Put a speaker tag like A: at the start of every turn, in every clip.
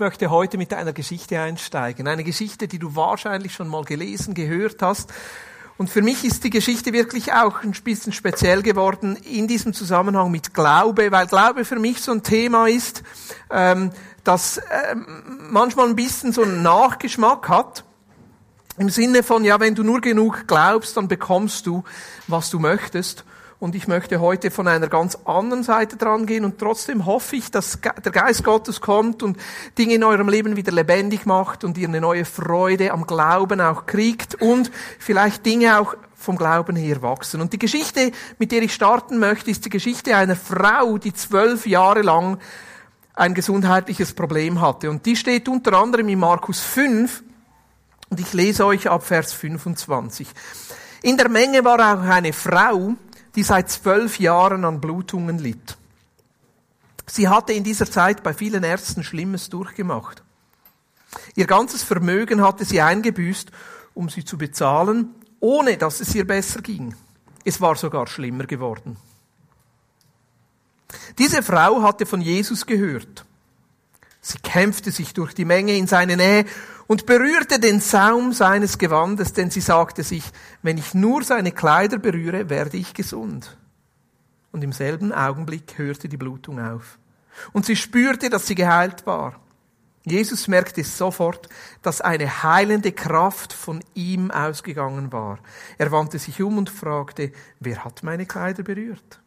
A: möchte heute mit einer Geschichte einsteigen. Eine Geschichte, die du wahrscheinlich schon mal gelesen, gehört hast. Und für mich ist die Geschichte wirklich auch ein bisschen speziell geworden in diesem Zusammenhang mit Glaube, weil Glaube für mich so ein Thema ist, ähm, das ähm, manchmal ein bisschen so einen Nachgeschmack hat. Im Sinne von, ja, wenn du nur genug glaubst, dann bekommst du, was du möchtest. Und ich möchte heute von einer ganz anderen Seite dran gehen und trotzdem hoffe ich, dass der Geist Gottes kommt und Dinge in eurem Leben wieder lebendig macht und ihr eine neue Freude am Glauben auch kriegt und vielleicht Dinge auch vom Glauben her wachsen. Und die Geschichte, mit der ich starten möchte, ist die Geschichte einer Frau, die zwölf Jahre lang ein gesundheitliches Problem hatte. Und die steht unter anderem in Markus 5 und ich lese euch ab Vers 25. In der Menge war auch eine Frau, die seit zwölf Jahren an Blutungen litt. Sie hatte in dieser Zeit bei vielen Ärzten Schlimmes durchgemacht. Ihr ganzes Vermögen hatte sie eingebüßt, um sie zu bezahlen, ohne dass es ihr besser ging. Es war sogar schlimmer geworden. Diese Frau hatte von Jesus gehört. Sie kämpfte sich durch die Menge in seine Nähe und berührte den Saum seines Gewandes, denn sie sagte sich, wenn ich nur seine Kleider berühre, werde ich gesund. Und im selben Augenblick hörte die Blutung auf. Und sie spürte, dass sie geheilt war. Jesus merkte sofort, dass eine heilende Kraft von ihm ausgegangen war. Er wandte sich um und fragte, wer hat meine Kleider berührt?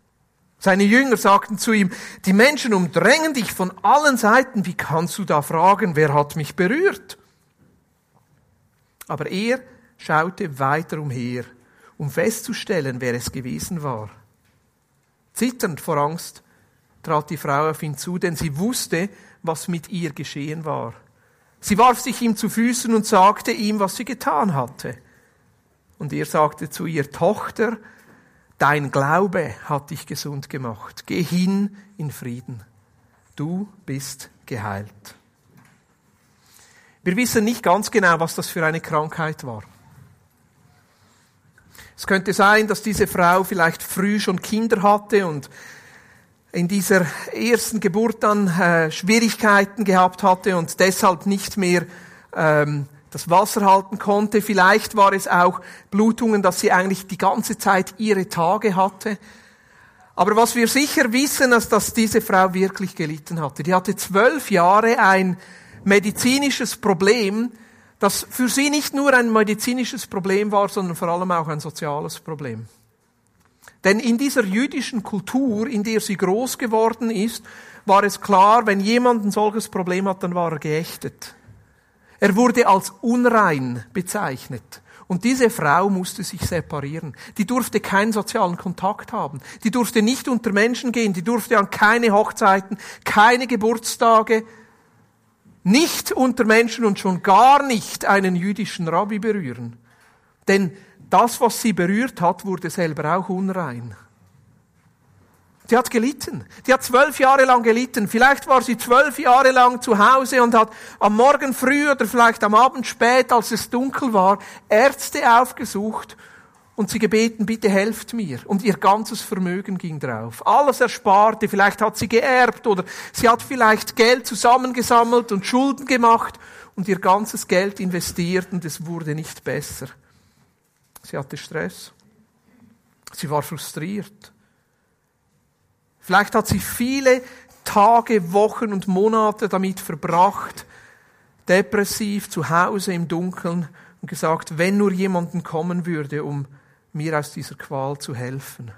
A: Seine Jünger sagten zu ihm, die Menschen umdrängen dich von allen Seiten, wie kannst du da fragen, wer hat mich berührt? Aber er schaute weiter umher, um festzustellen, wer es gewesen war. Zitternd vor Angst trat die Frau auf ihn zu, denn sie wusste, was mit ihr geschehen war. Sie warf sich ihm zu Füßen und sagte ihm, was sie getan hatte. Und er sagte zu ihr, Tochter, Dein Glaube hat dich gesund gemacht. Geh hin in Frieden. Du bist geheilt. Wir wissen nicht ganz genau, was das für eine Krankheit war. Es könnte sein, dass diese Frau vielleicht früh schon Kinder hatte und in dieser ersten Geburt dann äh, Schwierigkeiten gehabt hatte und deshalb nicht mehr ähm, das Wasser halten konnte. Vielleicht war es auch Blutungen, dass sie eigentlich die ganze Zeit ihre Tage hatte. Aber was wir sicher wissen, ist, dass diese Frau wirklich gelitten hatte. Die hatte zwölf Jahre ein medizinisches Problem, das für sie nicht nur ein medizinisches Problem war, sondern vor allem auch ein soziales Problem. Denn in dieser jüdischen Kultur, in der sie groß geworden ist, war es klar, wenn jemand ein solches Problem hat, dann war er geächtet. Er wurde als unrein bezeichnet. Und diese Frau musste sich separieren. Die durfte keinen sozialen Kontakt haben. Die durfte nicht unter Menschen gehen. Die durfte an keine Hochzeiten, keine Geburtstage, nicht unter Menschen und schon gar nicht einen jüdischen Rabbi berühren. Denn das, was sie berührt hat, wurde selber auch unrein. Die hat gelitten. Die hat zwölf Jahre lang gelitten. Vielleicht war sie zwölf Jahre lang zu Hause und hat am Morgen früh oder vielleicht am Abend spät, als es dunkel war, Ärzte aufgesucht und sie gebeten, bitte helft mir. Und ihr ganzes Vermögen ging drauf. Alles ersparte. Vielleicht hat sie geerbt oder sie hat vielleicht Geld zusammengesammelt und Schulden gemacht und ihr ganzes Geld investiert und es wurde nicht besser. Sie hatte Stress. Sie war frustriert. Vielleicht hat sie viele Tage, Wochen und Monate damit verbracht, depressiv zu Hause im Dunkeln und gesagt, wenn nur jemanden kommen würde, um mir aus dieser Qual zu helfen.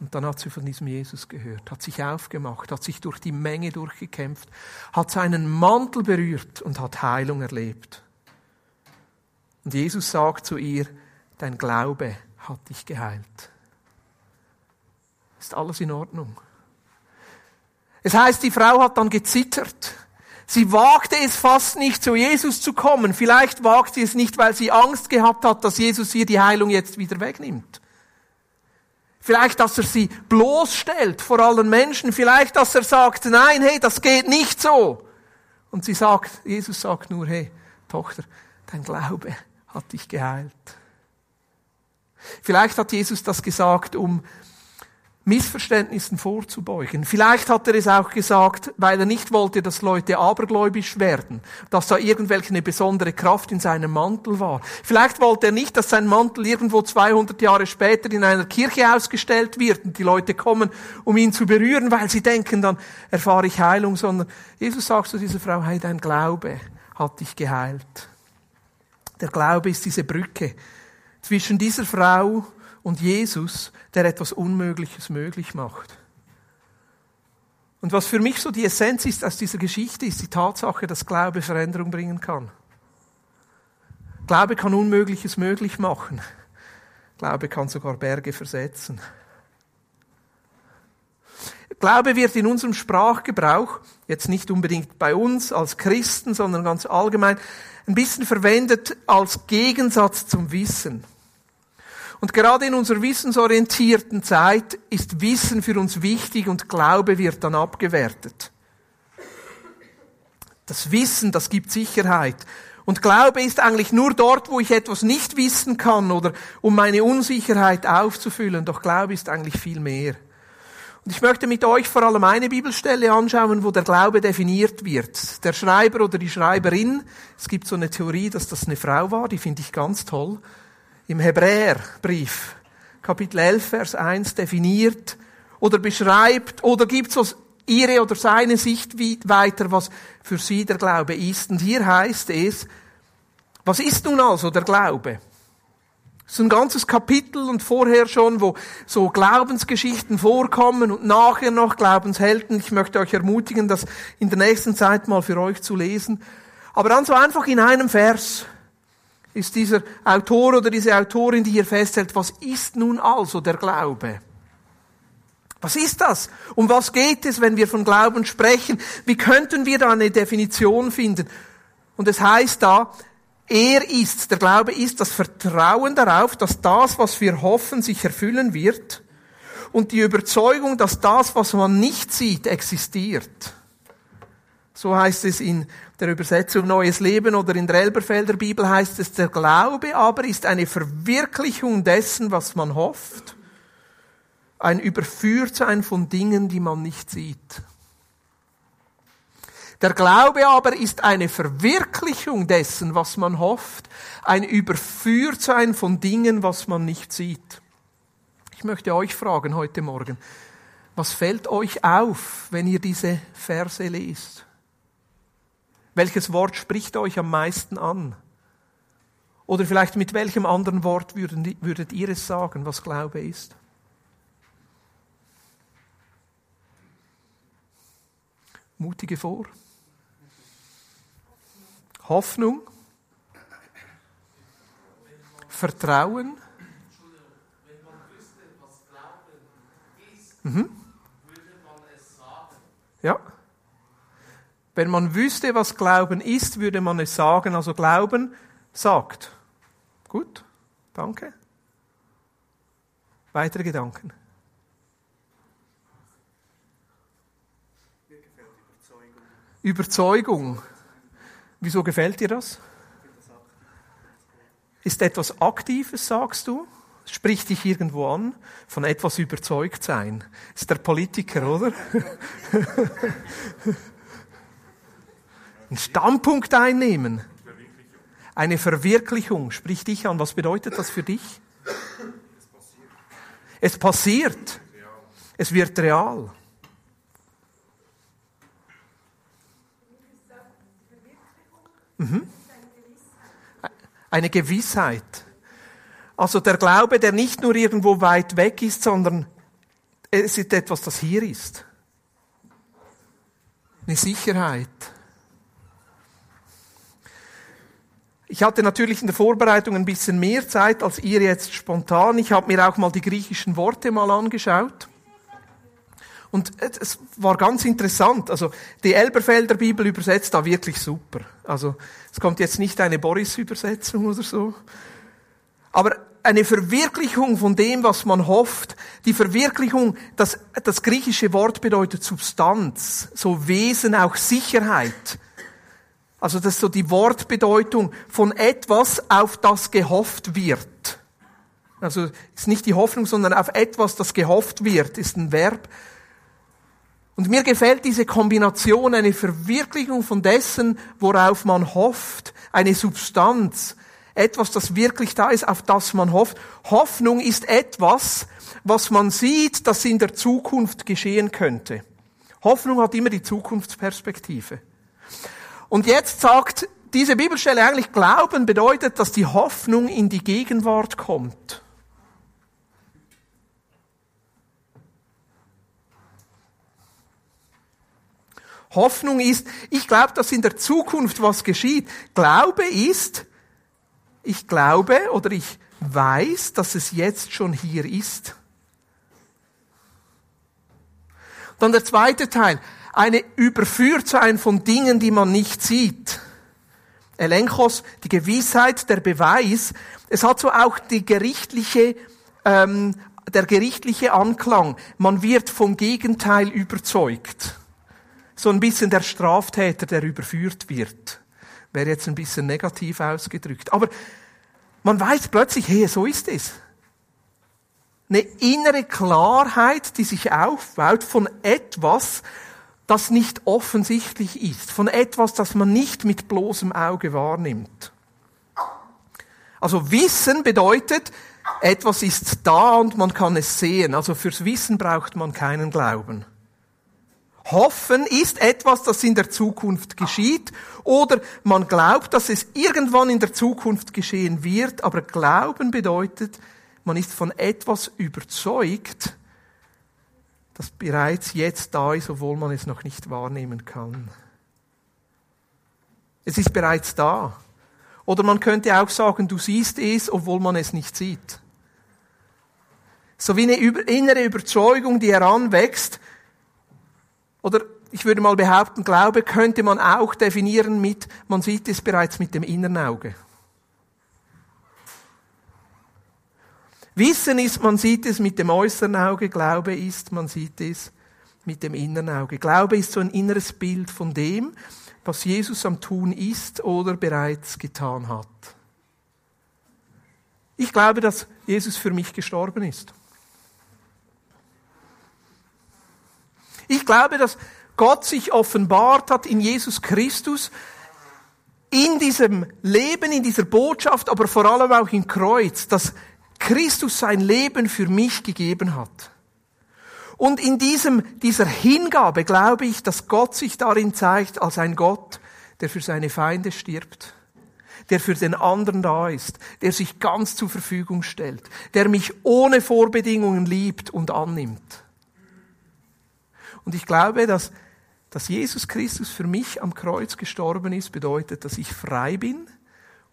A: Und dann hat sie von diesem Jesus gehört, hat sich aufgemacht, hat sich durch die Menge durchgekämpft, hat seinen Mantel berührt und hat Heilung erlebt. Und Jesus sagt zu ihr, dein Glaube hat dich geheilt. Ist alles in Ordnung? Es heißt, die Frau hat dann gezittert. Sie wagte es fast nicht, zu Jesus zu kommen. Vielleicht wagt sie es nicht, weil sie Angst gehabt hat, dass Jesus ihr die Heilung jetzt wieder wegnimmt. Vielleicht, dass er sie bloßstellt vor allen Menschen. Vielleicht, dass er sagt, nein, hey, das geht nicht so. Und sie sagt, Jesus sagt nur, hey, Tochter, dein Glaube hat dich geheilt. Vielleicht hat Jesus das gesagt, um Missverständnissen vorzubeugen. Vielleicht hat er es auch gesagt, weil er nicht wollte, dass Leute abergläubisch werden, dass da irgendwelche eine besondere Kraft in seinem Mantel war. Vielleicht wollte er nicht, dass sein Mantel irgendwo 200 Jahre später in einer Kirche ausgestellt wird und die Leute kommen, um ihn zu berühren, weil sie denken, dann erfahre ich Heilung, sondern Jesus sagt zu dieser Frau, hey, dein Glaube hat dich geheilt. Der Glaube ist diese Brücke zwischen dieser Frau und Jesus, der etwas Unmögliches möglich macht. Und was für mich so die Essenz ist aus dieser Geschichte, ist die Tatsache, dass Glaube Veränderung bringen kann. Glaube kann Unmögliches möglich machen. Glaube kann sogar Berge versetzen. Glaube wird in unserem Sprachgebrauch, jetzt nicht unbedingt bei uns als Christen, sondern ganz allgemein, ein bisschen verwendet als Gegensatz zum Wissen. Und gerade in unserer wissensorientierten Zeit ist Wissen für uns wichtig und Glaube wird dann abgewertet. Das Wissen, das gibt Sicherheit. Und Glaube ist eigentlich nur dort, wo ich etwas nicht wissen kann oder um meine Unsicherheit aufzufüllen. Doch Glaube ist eigentlich viel mehr. Und ich möchte mit euch vor allem eine Bibelstelle anschauen, wo der Glaube definiert wird. Der Schreiber oder die Schreiberin, es gibt so eine Theorie, dass das eine Frau war, die finde ich ganz toll im Hebräerbrief, Kapitel 11, Vers 1, definiert oder beschreibt oder gibt so ihre oder seine Sicht weiter, was für sie der Glaube ist. Und hier heißt es, was ist nun also der Glaube? Es ist ein ganzes Kapitel und vorher schon, wo so Glaubensgeschichten vorkommen und nachher noch Glaubenshelden. Ich möchte euch ermutigen, das in der nächsten Zeit mal für euch zu lesen. Aber dann so einfach in einem Vers ist dieser Autor oder diese Autorin, die hier festhält, was ist nun also der Glaube? Was ist das? Um was geht es, wenn wir von Glauben sprechen? Wie könnten wir da eine Definition finden? Und es heißt da, er ist, der Glaube ist das Vertrauen darauf, dass das, was wir hoffen, sich erfüllen wird und die Überzeugung, dass das, was man nicht sieht, existiert. So heißt es in der Übersetzung Neues Leben oder in der Elberfelder Bibel heißt es, der Glaube aber ist eine Verwirklichung dessen, was man hofft, ein Überführtsein von Dingen, die man nicht sieht. Der Glaube aber ist eine Verwirklichung dessen, was man hofft, ein Überführtsein von Dingen, was man nicht sieht. Ich möchte euch fragen heute Morgen, was fällt euch auf, wenn ihr diese Verse lest? Welches Wort spricht euch am meisten an? Oder vielleicht mit welchem anderen Wort würdet ihr es sagen, was Glaube ist? Mutige vor. Hoffnung. Vertrauen. Mhm. Ja. Wenn man wüsste, was Glauben ist, würde man es sagen. Also Glauben sagt. Gut, danke. Weitere Gedanken? Überzeugung. Wieso gefällt dir das? Ist etwas Aktives, sagst du? Spricht dich irgendwo an? Von etwas überzeugt sein. Ist der Politiker, oder? einen Standpunkt einnehmen. Eine Verwirklichung spricht dich an. Was bedeutet das für dich? Es passiert. Es wird real. Mhm. Eine Gewissheit. Also der Glaube, der nicht nur irgendwo weit weg ist, sondern es ist etwas, das hier ist. Eine Sicherheit. Ich hatte natürlich in der Vorbereitung ein bisschen mehr Zeit als ihr jetzt spontan. Ich habe mir auch mal die griechischen Worte mal angeschaut. Und es war ganz interessant. Also die Elberfelder Bibel übersetzt da wirklich super. Also es kommt jetzt nicht eine Boris-Übersetzung oder so. Aber eine Verwirklichung von dem, was man hofft, die Verwirklichung, das, das griechische Wort bedeutet Substanz, so Wesen, auch Sicherheit. Also das ist so die Wortbedeutung von etwas, auf das gehofft wird. Also ist nicht die Hoffnung, sondern auf etwas, das gehofft wird, ist ein Verb. Und mir gefällt diese Kombination, eine Verwirklichung von dessen, worauf man hofft, eine Substanz, etwas, das wirklich da ist, auf das man hofft. Hoffnung ist etwas, was man sieht, das in der Zukunft geschehen könnte. Hoffnung hat immer die Zukunftsperspektive. Und jetzt sagt diese Bibelstelle eigentlich, Glauben bedeutet, dass die Hoffnung in die Gegenwart kommt. Hoffnung ist, ich glaube, dass in der Zukunft was geschieht. Glaube ist, ich glaube oder ich weiß, dass es jetzt schon hier ist. Dann der zweite Teil, eine Überführtsein von Dingen, die man nicht sieht. Elenkos, die Gewissheit, der Beweis. Es hat so auch die gerichtliche, ähm, der gerichtliche Anklang. Man wird vom Gegenteil überzeugt so ein bisschen der Straftäter, der überführt wird. Wäre jetzt ein bisschen negativ ausgedrückt. Aber man weiß plötzlich, hey, so ist es. Eine innere Klarheit, die sich aufbaut von etwas, das nicht offensichtlich ist, von etwas, das man nicht mit bloßem Auge wahrnimmt. Also Wissen bedeutet, etwas ist da und man kann es sehen. Also fürs Wissen braucht man keinen Glauben. Hoffen ist etwas, das in der Zukunft geschieht oder man glaubt, dass es irgendwann in der Zukunft geschehen wird, aber Glauben bedeutet, man ist von etwas überzeugt, das bereits jetzt da ist, obwohl man es noch nicht wahrnehmen kann. Es ist bereits da. Oder man könnte auch sagen, du siehst es, obwohl man es nicht sieht. So wie eine innere Überzeugung, die heranwächst, oder ich würde mal behaupten, Glaube könnte man auch definieren mit, man sieht es bereits mit dem inneren Auge. Wissen ist, man sieht es mit dem äußeren Auge, Glaube ist, man sieht es mit dem inneren Auge. Glaube ist so ein inneres Bild von dem, was Jesus am Tun ist oder bereits getan hat. Ich glaube, dass Jesus für mich gestorben ist. Ich glaube, dass Gott sich offenbart hat in Jesus Christus, in diesem Leben, in dieser Botschaft, aber vor allem auch im Kreuz, dass Christus sein Leben für mich gegeben hat. Und in diesem, dieser Hingabe glaube ich, dass Gott sich darin zeigt als ein Gott, der für seine Feinde stirbt, der für den anderen da ist, der sich ganz zur Verfügung stellt, der mich ohne Vorbedingungen liebt und annimmt. Und ich glaube, dass, dass Jesus Christus für mich am Kreuz gestorben ist, bedeutet, dass ich frei bin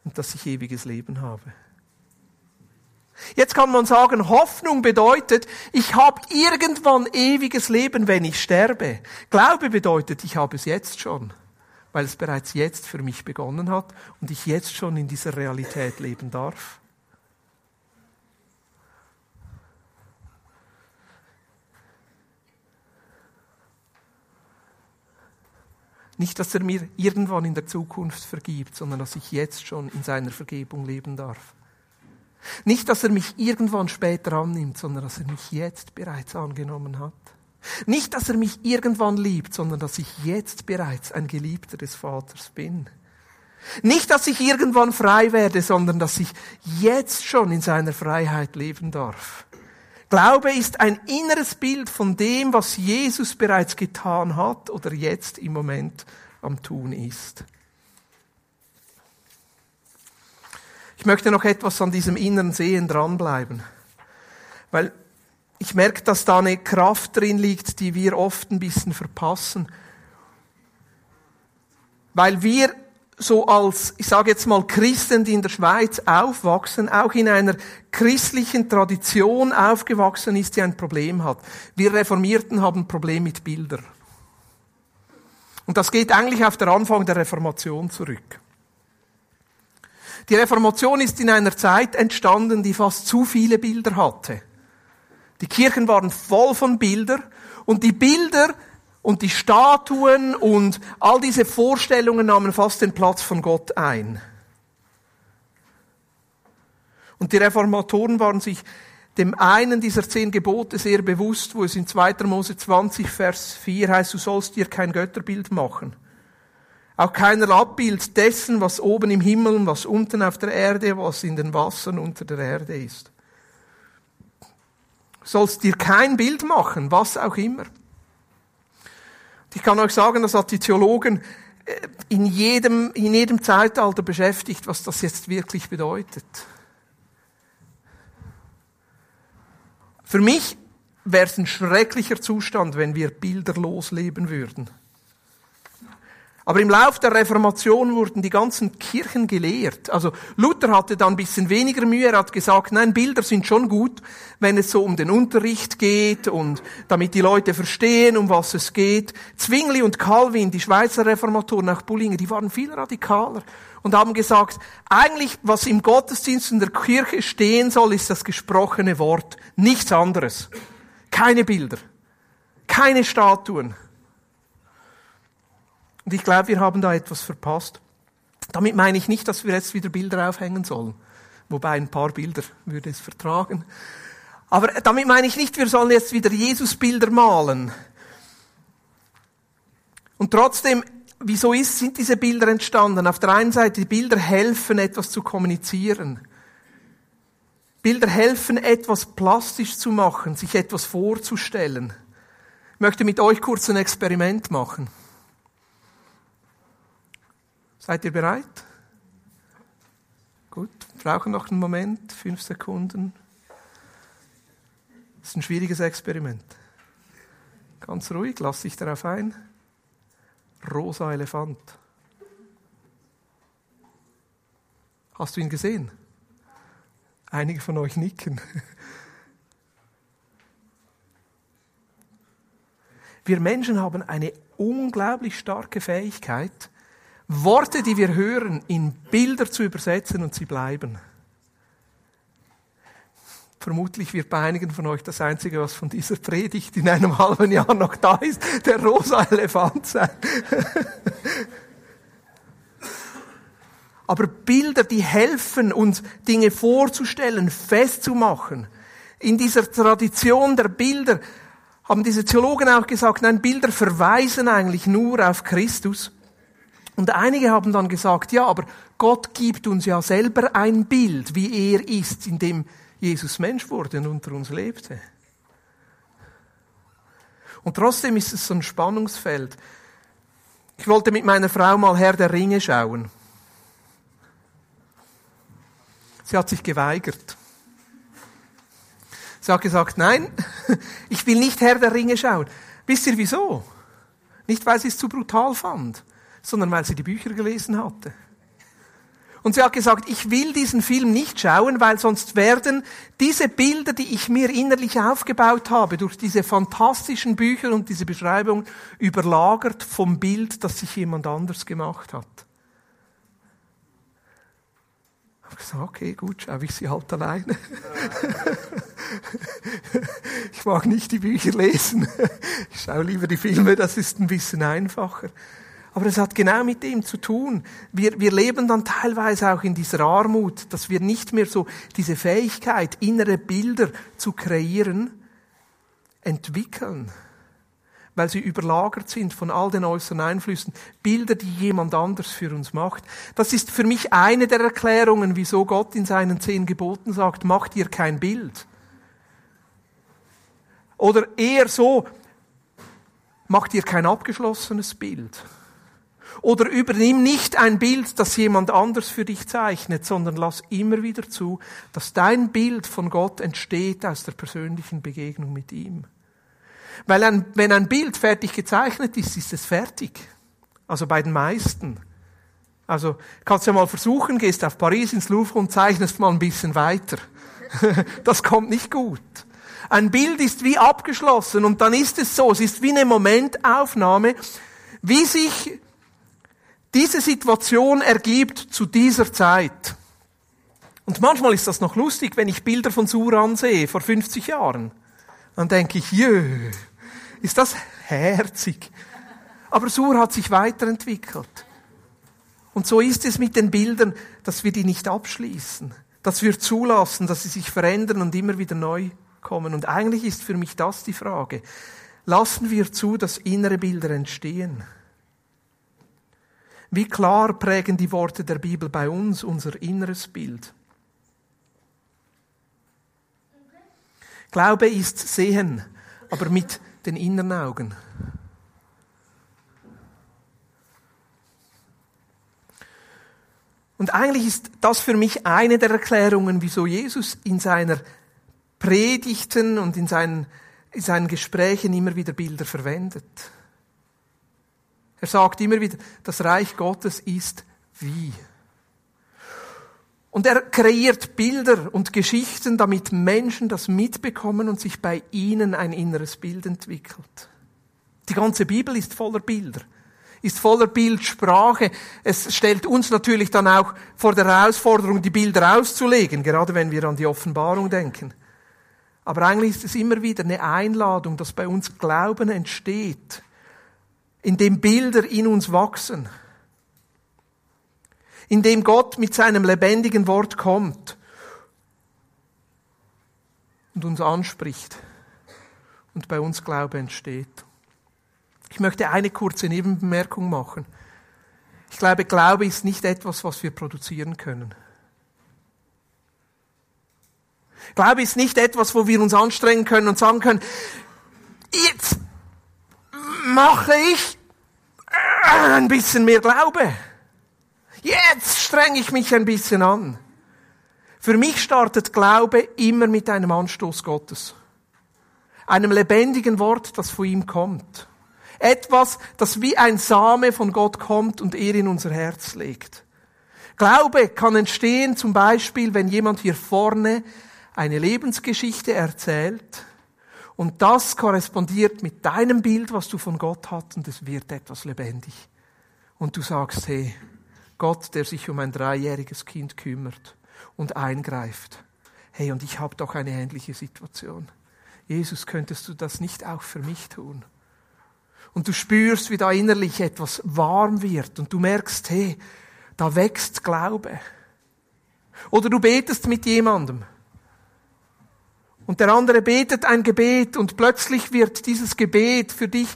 A: und dass ich ewiges Leben habe. Jetzt kann man sagen, Hoffnung bedeutet, ich habe irgendwann ewiges Leben, wenn ich sterbe. Glaube bedeutet, ich habe es jetzt schon, weil es bereits jetzt für mich begonnen hat und ich jetzt schon in dieser Realität leben darf. Nicht, dass er mir irgendwann in der Zukunft vergibt, sondern dass ich jetzt schon in seiner Vergebung leben darf. Nicht, dass er mich irgendwann später annimmt, sondern dass er mich jetzt bereits angenommen hat. Nicht, dass er mich irgendwann liebt, sondern dass ich jetzt bereits ein Geliebter des Vaters bin. Nicht, dass ich irgendwann frei werde, sondern dass ich jetzt schon in seiner Freiheit leben darf. Glaube ist ein inneres Bild von dem, was Jesus bereits getan hat oder jetzt im Moment am Tun ist. Möchte noch etwas an diesem inneren Sehen dranbleiben, weil ich merke, dass da eine Kraft drin liegt, die wir oft ein bisschen verpassen, weil wir so als, ich sage jetzt mal, Christen, die in der Schweiz aufwachsen, auch in einer christlichen Tradition aufgewachsen ist, die ein Problem hat. Wir Reformierten haben ein Problem mit Bildern. Und das geht eigentlich auf den Anfang der Reformation zurück. Die Reformation ist in einer Zeit entstanden, die fast zu viele Bilder hatte. Die Kirchen waren voll von Bildern und die Bilder und die Statuen und all diese Vorstellungen nahmen fast den Platz von Gott ein. Und die Reformatoren waren sich dem einen dieser zehn Gebote sehr bewusst, wo es in 2. Mose 20, Vers 4 heißt, du sollst dir kein Götterbild machen. Auch keiner Abbild dessen, was oben im Himmel was unten auf der Erde, was in den Wassern unter der Erde ist. Sollst dir kein Bild machen, was auch immer. Ich kann euch sagen, das hat die Theologen äh, in jedem, in jedem Zeitalter beschäftigt, was das jetzt wirklich bedeutet. Für mich wäre es ein schrecklicher Zustand, wenn wir bilderlos leben würden. Aber im Lauf der Reformation wurden die ganzen Kirchen gelehrt. Also Luther hatte da ein bisschen weniger Mühe. Er hat gesagt, nein, Bilder sind schon gut, wenn es so um den Unterricht geht und damit die Leute verstehen, um was es geht. Zwingli und Calvin, die Schweizer Reformatoren, auch Bullinger, die waren viel radikaler und haben gesagt, eigentlich, was im Gottesdienst in der Kirche stehen soll, ist das gesprochene Wort. Nichts anderes. Keine Bilder. Keine Statuen. Und ich glaube, wir haben da etwas verpasst. Damit meine ich nicht, dass wir jetzt wieder Bilder aufhängen sollen. Wobei ein paar Bilder würde es vertragen. Aber damit meine ich nicht, wir sollen jetzt wieder Jesusbilder malen. Und trotzdem wieso ist, sind diese Bilder entstanden? Auf der einen Seite, die Bilder helfen, etwas zu kommunizieren. Bilder helfen, etwas plastisch zu machen, sich etwas vorzustellen. Ich möchte mit euch kurz ein Experiment machen. Seid ihr bereit? Gut, brauchen noch einen Moment, fünf Sekunden. Das ist ein schwieriges Experiment. Ganz ruhig, lass dich darauf ein rosa Elefant. Hast du ihn gesehen? Einige von euch nicken. Wir Menschen haben eine unglaublich starke Fähigkeit, Worte, die wir hören, in Bilder zu übersetzen und sie bleiben. Vermutlich wird bei einigen von euch das Einzige, was von dieser Predigt in einem halben Jahr noch da ist, der rosa Elefant sein. Aber Bilder, die helfen uns, Dinge vorzustellen, festzumachen. In dieser Tradition der Bilder haben diese Theologen auch gesagt, nein, Bilder verweisen eigentlich nur auf Christus. Und einige haben dann gesagt, ja, aber Gott gibt uns ja selber ein Bild, wie er ist, in dem Jesus Mensch wurde und unter uns lebte. Und trotzdem ist es so ein Spannungsfeld. Ich wollte mit meiner Frau mal Herr der Ringe schauen. Sie hat sich geweigert. Sie hat gesagt, nein, ich will nicht Herr der Ringe schauen. Wisst ihr wieso? Nicht, weil sie es zu brutal fand, sondern weil sie die Bücher gelesen hatte. Und sie hat gesagt, ich will diesen Film nicht schauen, weil sonst werden diese Bilder, die ich mir innerlich aufgebaut habe, durch diese fantastischen Bücher und diese Beschreibung, überlagert vom Bild, das sich jemand anders gemacht hat. Ich habe gesagt, okay, gut, schaue ich sie halt alleine. ich mag nicht die Bücher lesen. Ich schaue lieber die Filme, das ist ein bisschen einfacher. Aber es hat genau mit dem zu tun. Wir, wir leben dann teilweise auch in dieser Armut, dass wir nicht mehr so diese Fähigkeit, innere Bilder zu kreieren, entwickeln. Weil sie überlagert sind von all den äußeren Einflüssen. Bilder, die jemand anders für uns macht. Das ist für mich eine der Erklärungen, wieso Gott in seinen zehn Geboten sagt, macht ihr kein Bild. Oder eher so, macht ihr kein abgeschlossenes Bild. Oder übernimm nicht ein Bild, das jemand anders für dich zeichnet, sondern lass immer wieder zu, dass dein Bild von Gott entsteht aus der persönlichen Begegnung mit ihm. Weil ein, wenn ein Bild fertig gezeichnet ist, ist es fertig. Also bei den meisten. Also kannst du ja mal versuchen, gehst auf Paris ins Louvre und zeichnest mal ein bisschen weiter. Das kommt nicht gut. Ein Bild ist wie abgeschlossen und dann ist es so, es ist wie eine Momentaufnahme, wie sich diese Situation ergibt zu dieser Zeit. Und manchmal ist das noch lustig, wenn ich Bilder von Sur ansehe, vor 50 Jahren. Dann denke ich, jö, ist das herzig. Aber Sur hat sich weiterentwickelt. Und so ist es mit den Bildern, dass wir die nicht abschließen, dass wir zulassen, dass sie sich verändern und immer wieder neu kommen. Und eigentlich ist für mich das die Frage. Lassen wir zu, dass innere Bilder entstehen? Wie klar prägen die Worte der Bibel bei uns unser inneres Bild? Glaube ist sehen, aber mit den inneren Augen. Und eigentlich ist das für mich eine der Erklärungen, wieso Jesus in seiner Predigten und in seinen, in seinen Gesprächen immer wieder Bilder verwendet. Er sagt immer wieder, das Reich Gottes ist wie. Und er kreiert Bilder und Geschichten, damit Menschen das mitbekommen und sich bei ihnen ein inneres Bild entwickelt. Die ganze Bibel ist voller Bilder ist voller Bildsprache. Es stellt uns natürlich dann auch vor der Herausforderung, die Bilder auszulegen, gerade wenn wir an die Offenbarung denken. Aber eigentlich ist es immer wieder eine Einladung, dass bei uns Glauben entsteht, indem Bilder in uns wachsen, indem Gott mit seinem lebendigen Wort kommt und uns anspricht und bei uns Glaube entsteht. Ich möchte eine kurze Nebenbemerkung machen. Ich glaube, Glaube ist nicht etwas, was wir produzieren können. Glaube ist nicht etwas, wo wir uns anstrengen können und sagen können, jetzt mache ich ein bisschen mehr Glaube. Jetzt strenge ich mich ein bisschen an. Für mich startet Glaube immer mit einem Anstoß Gottes. Einem lebendigen Wort, das von ihm kommt. Etwas, das wie ein Same von Gott kommt und er in unser Herz legt. Glaube kann entstehen, zum Beispiel, wenn jemand hier vorne eine Lebensgeschichte erzählt und das korrespondiert mit deinem Bild, was du von Gott hast und es wird etwas lebendig. Und du sagst, hey, Gott, der sich um ein dreijähriges Kind kümmert und eingreift. Hey, und ich habe doch eine ähnliche Situation. Jesus, könntest du das nicht auch für mich tun? und du spürst, wie da innerlich etwas warm wird und du merkst, hey, da wächst Glaube. Oder du betest mit jemandem und der andere betet ein Gebet und plötzlich wird dieses Gebet für dich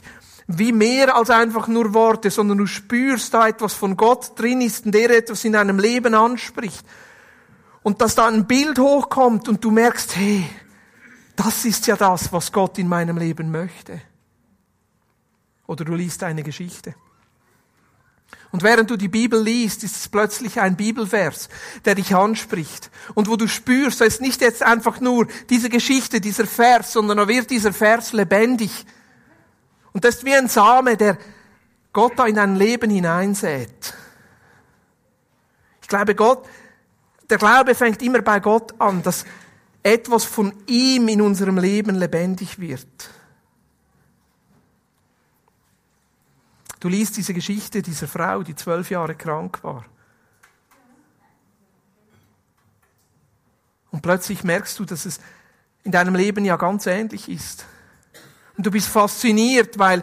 A: wie mehr als einfach nur Worte, sondern du spürst da etwas von Gott drin ist und der etwas in deinem Leben anspricht. Und dass da ein Bild hochkommt und du merkst, hey, das ist ja das, was Gott in meinem Leben möchte. Oder du liest eine Geschichte. Und während du die Bibel liest, ist es plötzlich ein Bibelvers, der dich anspricht. Und wo du spürst, da ist nicht jetzt einfach nur diese Geschichte, dieser Vers, sondern da wird dieser Vers lebendig. Und das ist wie ein Same, der Gott da in dein Leben hineinsät. Ich glaube, Gott, der Glaube fängt immer bei Gott an, dass etwas von ihm in unserem Leben lebendig wird. Du liest diese Geschichte dieser Frau, die zwölf Jahre krank war. Und plötzlich merkst du, dass es in deinem Leben ja ganz ähnlich ist. Und du bist fasziniert, weil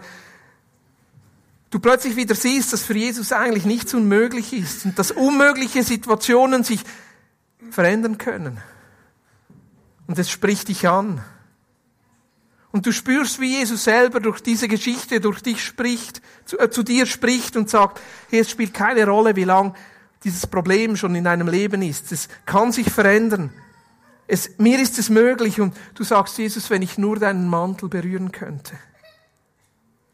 A: du plötzlich wieder siehst, dass für Jesus eigentlich nichts unmöglich ist und dass unmögliche Situationen sich verändern können. Und es spricht dich an. Und du spürst, wie Jesus selber durch diese Geschichte, durch dich spricht, zu, äh, zu dir spricht und sagt, hey, es spielt keine Rolle, wie lang dieses Problem schon in deinem Leben ist. Es kann sich verändern. Es, mir ist es möglich und du sagst, Jesus, wenn ich nur deinen Mantel berühren könnte.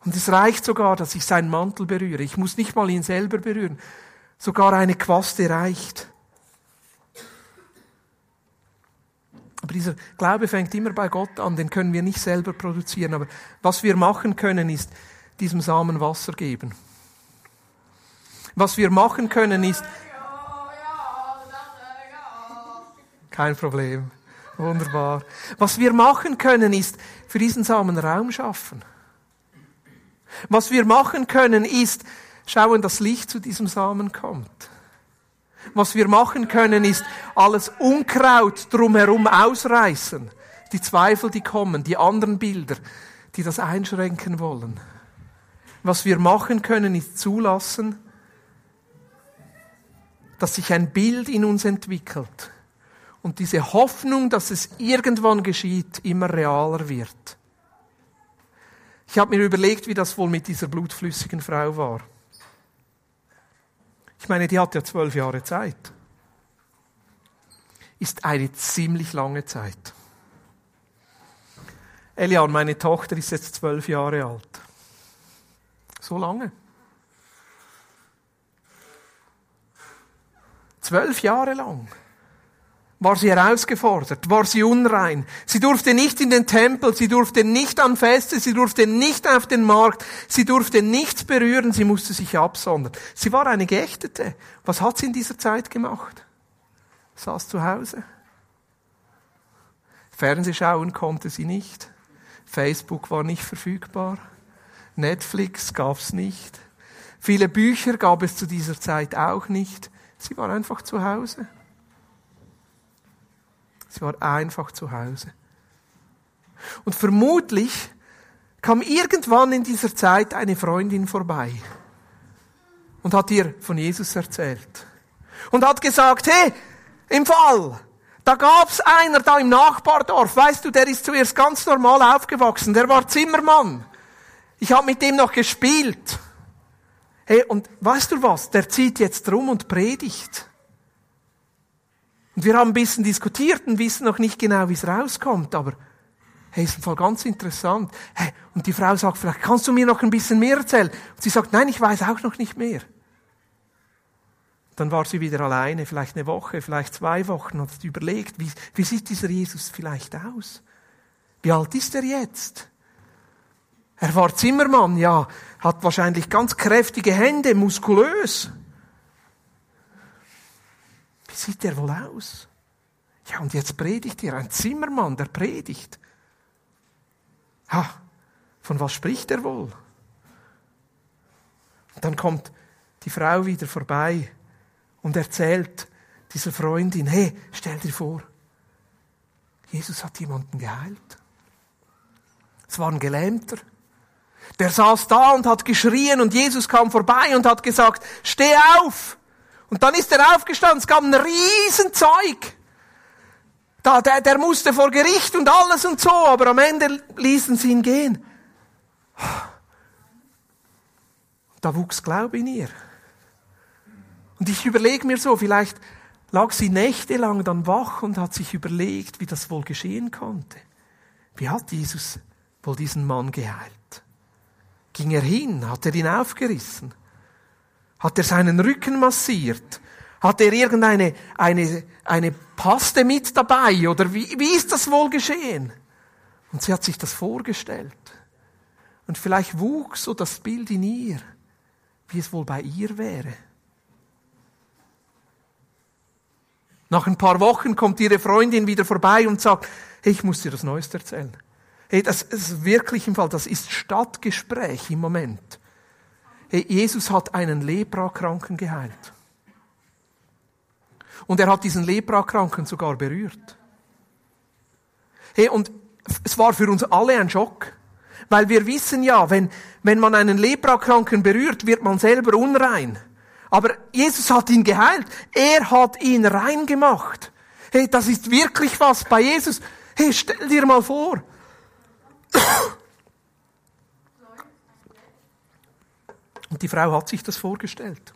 A: Und es reicht sogar, dass ich seinen Mantel berühre. Ich muss nicht mal ihn selber berühren. Sogar eine Quaste reicht. Aber dieser Glaube fängt immer bei Gott an, den können wir nicht selber produzieren. Aber was wir machen können, ist diesem Samen Wasser geben. Was wir machen können, ist... Kein Problem. Wunderbar. Was wir machen können, ist für diesen Samen Raum schaffen. Was wir machen können, ist schauen, dass Licht zu diesem Samen kommt. Was wir machen können, ist alles Unkraut drumherum ausreißen. Die Zweifel, die kommen, die anderen Bilder, die das einschränken wollen. Was wir machen können, ist zulassen, dass sich ein Bild in uns entwickelt und diese Hoffnung, dass es irgendwann geschieht, immer realer wird. Ich habe mir überlegt, wie das wohl mit dieser blutflüssigen Frau war. Ich meine, die hat ja zwölf Jahre Zeit. Ist eine ziemlich lange Zeit. Elian, meine Tochter, ist jetzt zwölf Jahre alt. So lange. Zwölf Jahre lang war sie herausgefordert, war sie unrein. Sie durfte nicht in den Tempel, sie durfte nicht an Feste, sie durfte nicht auf den Markt, sie durfte nichts berühren, sie musste sich absondern. Sie war eine Geächtete. Was hat sie in dieser Zeit gemacht? Saß zu Hause. Fernseh schauen konnte sie nicht. Facebook war nicht verfügbar. Netflix gab's nicht. Viele Bücher gab es zu dieser Zeit auch nicht. Sie war einfach zu Hause. Sie war einfach zu Hause. Und vermutlich kam irgendwann in dieser Zeit eine Freundin vorbei und hat ihr von Jesus erzählt. Und hat gesagt, hey, im Fall, da gab's einer da im Nachbardorf, weißt du, der ist zuerst ganz normal aufgewachsen, der war Zimmermann. Ich habe mit dem noch gespielt. Hey, und weißt du was? Der zieht jetzt rum und predigt. Und wir haben ein bisschen diskutiert und wissen noch nicht genau, wie es rauskommt, aber hey, ist Fall ganz interessant. Hey, und die Frau sagt vielleicht, kannst du mir noch ein bisschen mehr erzählen? Und sie sagt, nein, ich weiß auch noch nicht mehr. Dann war sie wieder alleine, vielleicht eine Woche, vielleicht zwei Wochen, und hat überlegt, wie, wie sieht dieser Jesus vielleicht aus? Wie alt ist er jetzt? Er war Zimmermann, ja, hat wahrscheinlich ganz kräftige Hände, muskulös. Sieht der wohl aus? Ja, und jetzt predigt er, ein Zimmermann, der predigt. Ha, von was spricht er wohl? Und dann kommt die Frau wieder vorbei und erzählt dieser Freundin, hey, stell dir vor, Jesus hat jemanden geheilt. Es war ein Gelähmter. Der saß da und hat geschrien und Jesus kam vorbei und hat gesagt, steh auf! Und dann ist er aufgestanden, es gab ein Riesenzeug. Da, der, der musste vor Gericht und alles und so, aber am Ende ließen sie ihn gehen. Da wuchs Glaube in ihr. Und ich überlege mir so, vielleicht lag sie nächtelang dann wach und hat sich überlegt, wie das wohl geschehen konnte. Wie hat Jesus wohl diesen Mann geheilt? Ging er hin? Hat er ihn aufgerissen? Hat er seinen Rücken massiert? Hat er irgendeine eine, eine Paste mit dabei? Oder wie, wie ist das wohl geschehen? Und sie hat sich das vorgestellt. Und vielleicht wuchs so das Bild in ihr, wie es wohl bei ihr wäre. Nach ein paar Wochen kommt ihre Freundin wieder vorbei und sagt, hey, ich muss dir das Neueste erzählen. Hey, das ist wirklich im Fall, das ist Stadtgespräch im Moment. Hey, Jesus hat einen Leprakranken geheilt. Und er hat diesen Leprakranken sogar berührt. Hey, und es war für uns alle ein Schock. Weil wir wissen ja, wenn, wenn man einen Leprakranken berührt, wird man selber unrein. Aber Jesus hat ihn geheilt. Er hat ihn rein gemacht. Hey, das ist wirklich was bei Jesus. Hey, stell dir mal vor, und die Frau hat sich das vorgestellt.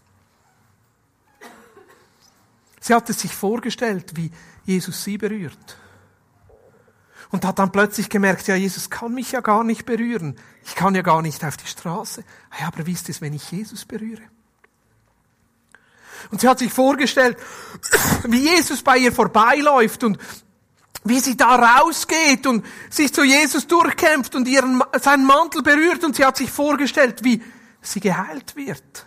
A: Sie hat es sich vorgestellt, wie Jesus sie berührt. Und hat dann plötzlich gemerkt, ja, Jesus kann mich ja gar nicht berühren. Ich kann ja gar nicht auf die Straße. Ja, aber wie ist es, wenn ich Jesus berühre? Und sie hat sich vorgestellt, wie Jesus bei ihr vorbeiläuft und wie sie da rausgeht und sich zu Jesus durchkämpft und ihren, seinen Mantel berührt und sie hat sich vorgestellt, wie sie geheilt wird.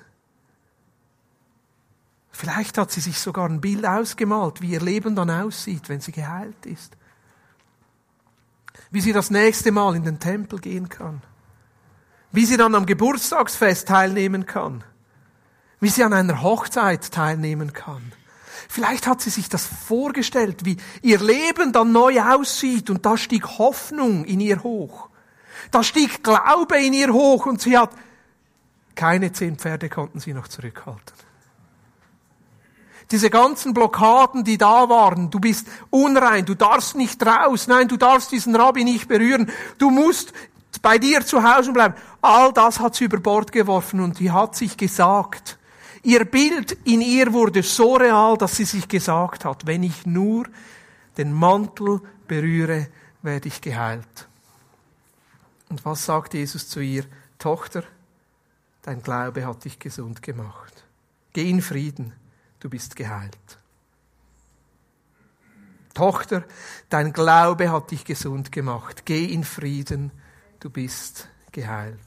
A: Vielleicht hat sie sich sogar ein Bild ausgemalt, wie ihr Leben dann aussieht, wenn sie geheilt ist. Wie sie das nächste Mal in den Tempel gehen kann. Wie sie dann am Geburtstagsfest teilnehmen kann. Wie sie an einer Hochzeit teilnehmen kann Vielleicht hat sie sich das vorgestellt, wie ihr Leben dann neu aussieht und da stieg Hoffnung in ihr hoch. Da stieg Glaube in ihr hoch und sie hat, keine zehn Pferde konnten sie noch zurückhalten. Diese ganzen Blockaden, die da waren, du bist unrein, du darfst nicht raus, nein, du darfst diesen Rabbi nicht berühren, du musst bei dir zu Hause bleiben. All das hat sie über Bord geworfen und die hat sich gesagt. Ihr Bild in ihr wurde so real, dass sie sich gesagt hat, wenn ich nur den Mantel berühre, werde ich geheilt. Und was sagt Jesus zu ihr? Tochter, dein Glaube hat dich gesund gemacht. Geh in Frieden, du bist geheilt. Tochter, dein Glaube hat dich gesund gemacht. Geh in Frieden, du bist geheilt.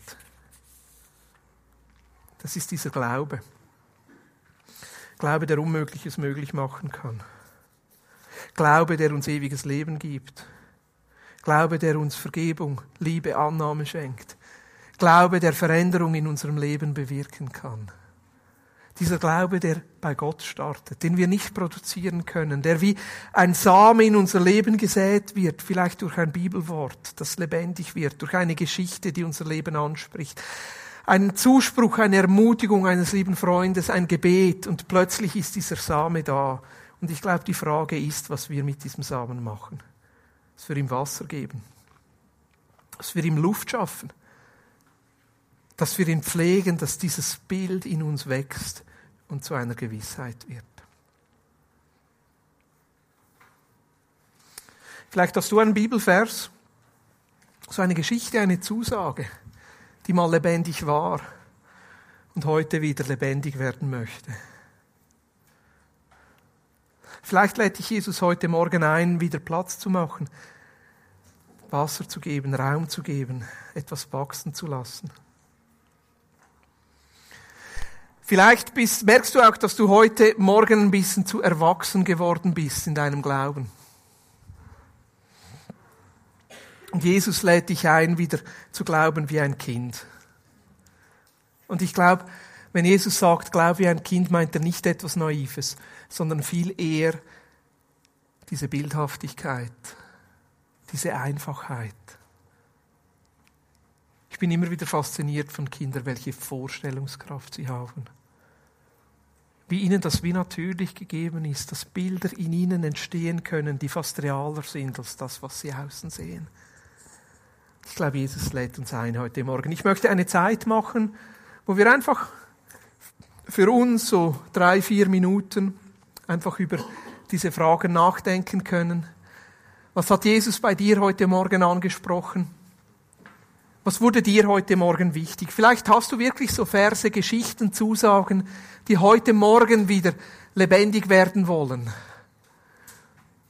A: Das ist dieser Glaube. Glaube, der Unmögliches möglich machen kann. Glaube, der uns ewiges Leben gibt. Glaube, der uns Vergebung, Liebe, Annahme schenkt. Glaube, der Veränderung in unserem Leben bewirken kann. Dieser Glaube, der bei Gott startet, den wir nicht produzieren können, der wie ein Same in unser Leben gesät wird, vielleicht durch ein Bibelwort, das lebendig wird, durch eine Geschichte, die unser Leben anspricht, ein Zuspruch, eine Ermutigung eines lieben Freundes, ein Gebet und plötzlich ist dieser Same da. Und ich glaube, die Frage ist, was wir mit diesem Samen machen. Dass wir ihm Wasser geben. Dass wir ihm Luft schaffen. Dass wir ihn pflegen, dass dieses Bild in uns wächst und zu einer Gewissheit wird. Vielleicht hast du einen Bibelvers, so eine Geschichte, eine Zusage die mal lebendig war und heute wieder lebendig werden möchte. Vielleicht lädt dich Jesus heute Morgen ein, wieder Platz zu machen, Wasser zu geben, Raum zu geben, etwas wachsen zu lassen. Vielleicht bist, merkst du auch, dass du heute Morgen ein bisschen zu erwachsen geworden bist in deinem Glauben. Und Jesus lädt dich ein, wieder zu glauben wie ein Kind. Und ich glaube, wenn Jesus sagt, glaub wie ein Kind, meint er nicht etwas Naives, sondern viel eher diese Bildhaftigkeit, diese Einfachheit. Ich bin immer wieder fasziniert von Kindern, welche Vorstellungskraft sie haben. Wie ihnen das wie natürlich gegeben ist, dass Bilder in ihnen entstehen können, die fast realer sind als das, was sie außen sehen. Ich glaube, Jesus lädt uns ein heute Morgen. Ich möchte eine Zeit machen, wo wir einfach für uns so drei, vier Minuten einfach über diese Fragen nachdenken können. Was hat Jesus bei dir heute Morgen angesprochen? Was wurde dir heute Morgen wichtig? Vielleicht hast du wirklich so Verse, Geschichten, Zusagen, die heute Morgen wieder lebendig werden wollen.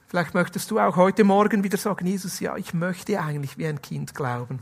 A: Vielleicht möchtest du auch heute Morgen wieder sagen, Jesus, ja, ich möchte eigentlich wie ein Kind glauben.